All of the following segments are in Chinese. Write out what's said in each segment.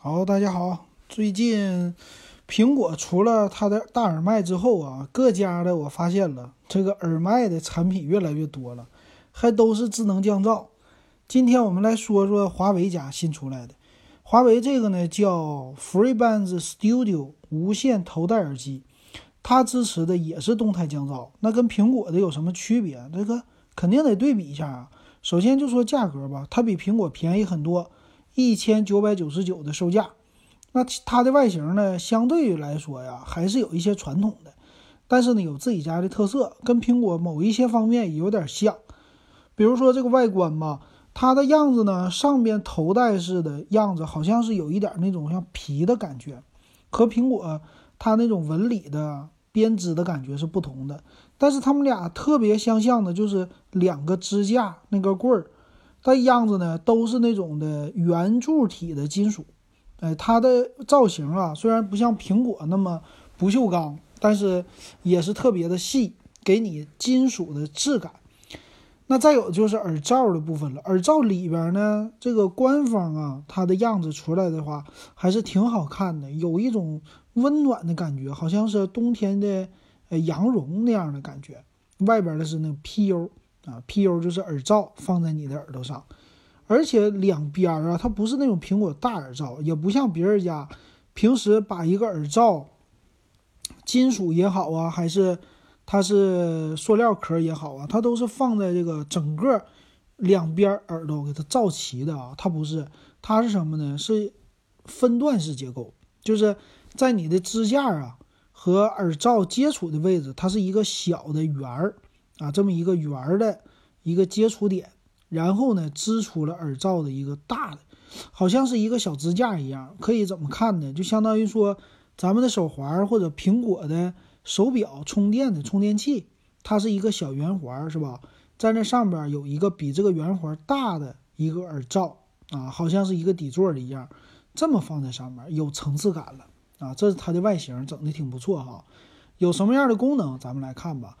好，大家好。最近苹果出了它的大耳麦之后啊，各家的我发现了这个耳麦的产品越来越多了，还都是智能降噪。今天我们来说说华为家新出来的，华为这个呢叫 FreeBuds Studio 无线头戴耳机，它支持的也是动态降噪。那跟苹果的有什么区别？这个肯定得对比一下啊。首先就说价格吧，它比苹果便宜很多。一千九百九十九的售价，那它的外形呢，相对来说呀，还是有一些传统的，但是呢，有自己家的特色，跟苹果某一些方面也有点像。比如说这个外观吧，它的样子呢，上边头戴式的样子，好像是有一点那种像皮的感觉，和苹果它那种纹理的编织的感觉是不同的。但是它们俩特别相像的就是两个支架那个棍儿。它样子呢都是那种的圆柱体的金属，哎，它的造型啊虽然不像苹果那么不锈钢，但是也是特别的细，给你金属的质感。那再有就是耳罩的部分了，耳罩里边呢，这个官方啊，它的样子出来的话还是挺好看的，有一种温暖的感觉，好像是冬天的呃羊绒那样的感觉。外边的是那 PU。啊，PU 就是耳罩放在你的耳朵上，而且两边啊，它不是那种苹果大耳罩，也不像别人家平时把一个耳罩，金属也好啊，还是它是塑料壳也好啊，它都是放在这个整个两边耳朵给它罩齐的啊，它不是，它是什么呢？是分段式结构，就是在你的支架啊和耳罩接触的位置，它是一个小的圆儿。啊，这么一个圆儿的一个接触点，然后呢，支出了耳罩的一个大的，好像是一个小支架一样。可以怎么看呢？就相当于说，咱们的手环或者苹果的手表充电的充电器，它是一个小圆环，是吧？在那上边有一个比这个圆环大的一个耳罩啊，好像是一个底座的一样，这么放在上面，有层次感了啊。这是它的外形，整的挺不错哈。有什么样的功能？咱们来看吧。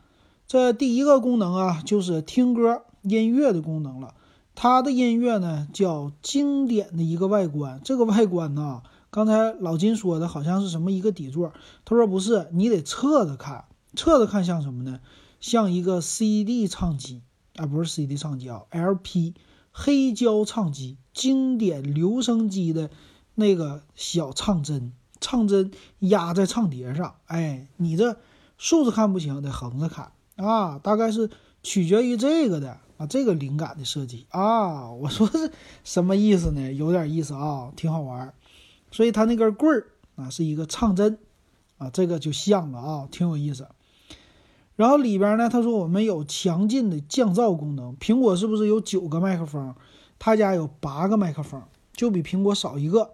这第一个功能啊，就是听歌音乐的功能了。它的音乐呢，叫经典的一个外观。这个外观呢，刚才老金说的好像是什么一个底座，他说不是，你得侧着看，侧着看像什么呢？像一个 CD 唱机啊，不是 CD 唱机啊，LP 黑胶唱机，经典留声机的那个小唱针，唱针压在唱碟上。哎，你这竖着看不行，得横着看。啊，大概是取决于这个的啊，这个灵感的设计啊，我说是什么意思呢？有点意思啊，挺好玩。所以它那根棍儿啊是一个唱针啊，这个就像了啊，挺有意思。然后里边呢，他说我们有强劲的降噪功能。苹果是不是有九个麦克风？他家有八个麦克风，就比苹果少一个。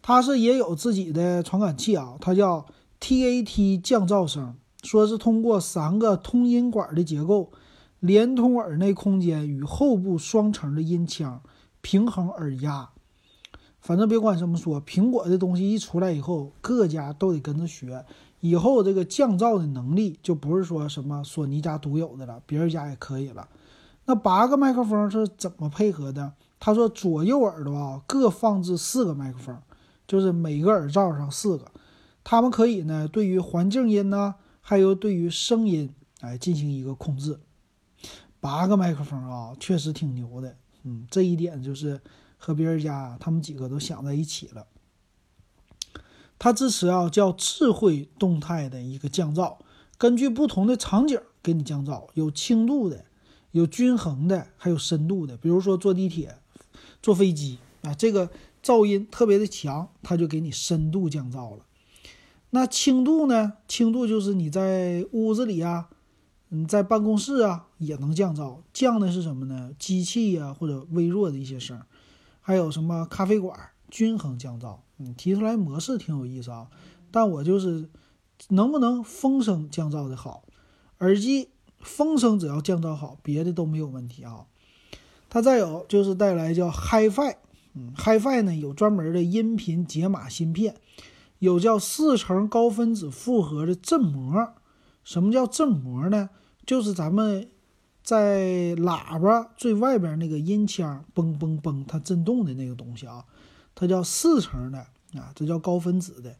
它是也有自己的传感器啊，它叫 TAT 降噪声。说是通过三个通音管的结构，连通耳内空间与后部双层的音腔，平衡耳压。反正别管怎么说，苹果的东西一出来以后，各家都得跟着学。以后这个降噪的能力就不是说什么索尼家独有的了，别人家也可以了。那八个麦克风是怎么配合的？他说左右耳朵啊各放置四个麦克风，就是每个耳罩上四个，他们可以呢对于环境音呢。还有对于声音，哎，进行一个控制。八个麦克风啊，确实挺牛的。嗯，这一点就是和别人家他们几个都想在一起了。它支持啊，叫智慧动态的一个降噪，根据不同的场景给你降噪，有轻度的，有均衡的，还有深度的。比如说坐地铁、坐飞机啊，这个噪音特别的强，它就给你深度降噪了。那轻度呢？轻度就是你在屋子里啊，嗯，在办公室啊也能降噪。降的是什么呢？机器呀或者微弱的一些声，还有什么咖啡馆均衡降噪。嗯，提出来模式挺有意思啊。但我就是能不能风声降噪的好？耳机风声只要降噪好，别的都没有问题啊。它再有就是带来叫 HiFi，嗯，HiFi 呢有专门的音频解码芯片。有叫四层高分子复合的振膜，什么叫振膜呢？就是咱们在喇叭最外边那个音腔嘣嘣嘣它震动的那个东西啊，它叫四层的啊，这叫高分子的。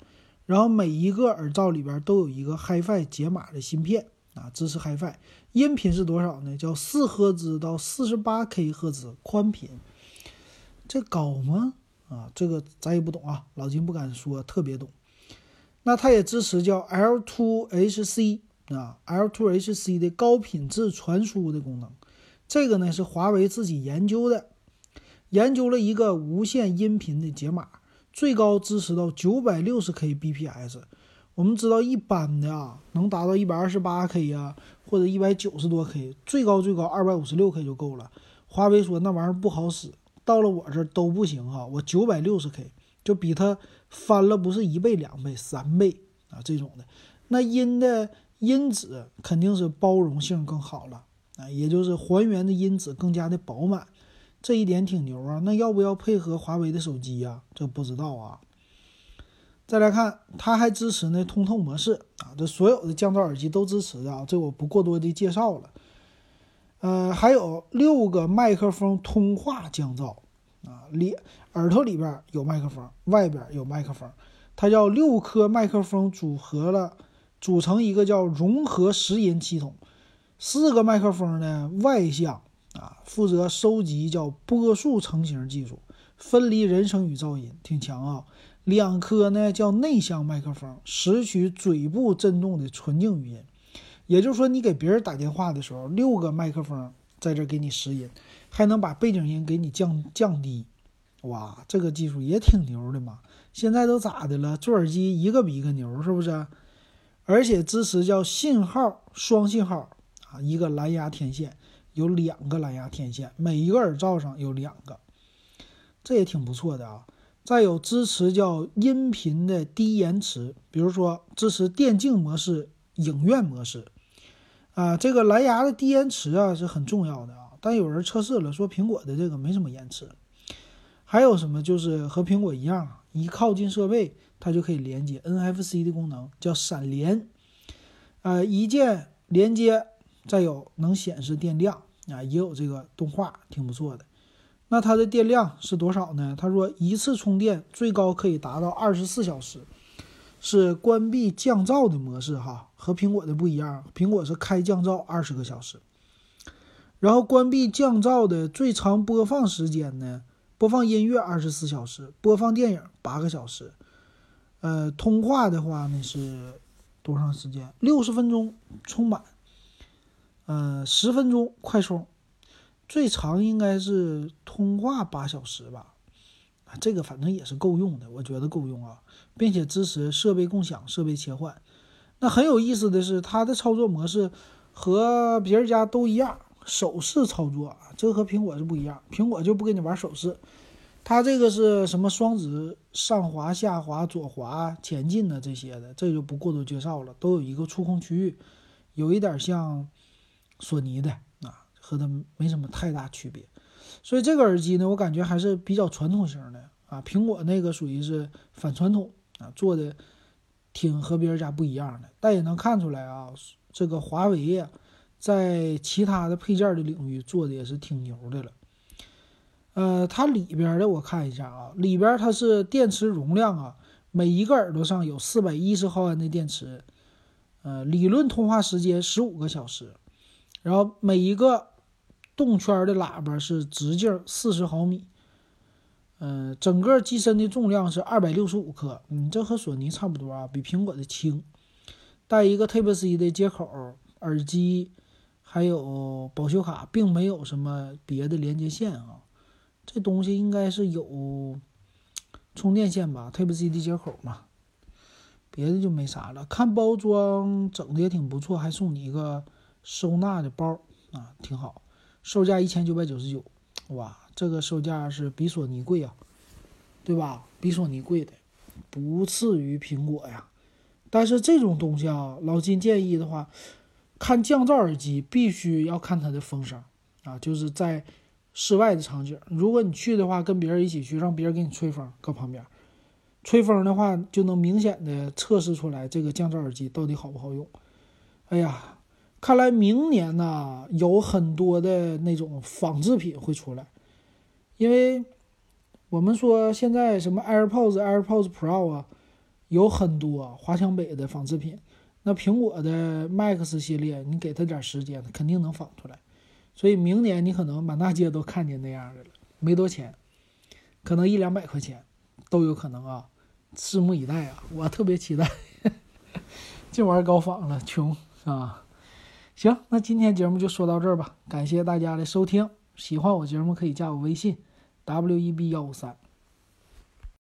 然后每一个耳罩里边都有一个 HiFi 解码的芯片啊，支持 HiFi。音频是多少呢？叫四赫兹到四十八 K 赫兹宽频，这高吗？啊，这个咱也不懂啊，老金不敢说特别懂。那它也支持叫 L2HC 啊，L2HC 的高品质传输的功能。这个呢是华为自己研究的，研究了一个无线音频的解码，最高支持到九百六十 Kbps。我们知道一般的啊，能达到一百二十八 K 呀，或者一百九十多 K，最高最高二百五十六 K 就够了。华为说那玩意儿不好使。到了我这儿都不行哈，我九百六十 K 就比它翻了，不是一倍、两倍、三倍啊这种的。那音的音质肯定是包容性更好了啊，也就是还原的音质更加的饱满，这一点挺牛啊。那要不要配合华为的手机呀？这不知道啊。再来看，它还支持呢通透模式啊，这所有的降噪耳机都支持的啊，这我不过多的介绍了。呃，还有六个麦克风通话降噪啊，里耳朵里边有麦克风，外边有麦克风，它叫六颗麦克风组合了，组成一个叫融合拾音系统。四个麦克风呢外向啊，负责收集叫波束成型技术，分离人声与噪音，挺强啊。两颗呢叫内向麦克风，拾取嘴部震动的纯净语音。也就是说，你给别人打电话的时候，六个麦克风在这给你拾音，还能把背景音给你降降低，哇，这个技术也挺牛的嘛！现在都咋的了？做耳机一个比一个牛，是不是？而且支持叫信号双信号啊，一个蓝牙天线，有两个蓝牙天线，每一个耳罩上有两个，这也挺不错的啊。再有支持叫音频的低延迟，比如说支持电竞模式、影院模式。啊，这个蓝牙的低延迟啊是很重要的啊，但有人测试了说苹果的这个没什么延迟。还有什么就是和苹果一样，一靠近设备它就可以连接 NFC 的功能，叫闪连，呃，一键连接，再有能显示电量啊，也有这个动画，挺不错的。那它的电量是多少呢？他说一次充电最高可以达到二十四小时。是关闭降噪的模式哈，和苹果的不一样，苹果是开降噪二十个小时，然后关闭降噪的最长播放时间呢，播放音乐二十四小时，播放电影八个小时，呃，通话的话呢是多长时间？六十分钟充满，呃，十分钟快充，最长应该是通话八小时吧。这个反正也是够用的，我觉得够用啊，并且支持设备共享、设备切换。那很有意思的是，它的操作模式和别人家都一样，手势操作啊，这和苹果是不一样。苹果就不跟你玩手势，它这个是什么双指上滑、下滑、左滑、前进的这些的，这就不过多介绍了。都有一个触控区域，有一点像索尼的啊，和它没什么太大区别。所以这个耳机呢，我感觉还是比较传统型的啊。苹果那个属于是反传统啊，做的挺和别人家不一样的。但也能看出来啊，这个华为呀，在其他的配件的领域做的也是挺牛的了。呃，它里边的我看一下啊，里边它是电池容量啊，每一个耳朵上有四百一十毫安的电池，呃，理论通话时间十五个小时，然后每一个。动圈的喇叭是直径四十毫米，嗯，整个机身的重量是二百六十五克，嗯，这和索尼差不多啊，比苹果的轻。带一个 Type C 的接口，耳机，还有保修卡，并没有什么别的连接线啊。这东西应该是有充电线吧，Type C 的接口嘛，别的就没啥了。看包装整的也挺不错，还送你一个收纳的包啊，挺好。售价一千九百九十九，哇，这个售价是比索尼贵啊，对吧？比索尼贵的，不次于苹果呀。但是这种东西啊，老金建议的话，看降噪耳机必须要看它的风声啊，就是在室外的场景，如果你去的话，跟别人一起去，让别人给你吹风，搁旁边吹风的话，就能明显的测试出来这个降噪耳机到底好不好用。哎呀。看来明年呢，有很多的那种仿制品会出来，因为我们说现在什么 AirPods、AirPods Pro 啊，有很多华强北的仿制品。那苹果的 Max 系列，你给他点时间，肯定能仿出来。所以明年你可能满大街都看见那样的了，没多钱，可能一两百块钱都有可能啊。拭目以待啊！我特别期待，这玩意儿高仿了，穷啊！行，那今天节目就说到这儿吧，感谢大家的收听。喜欢我节目可以加我微信，w e b 幺五三。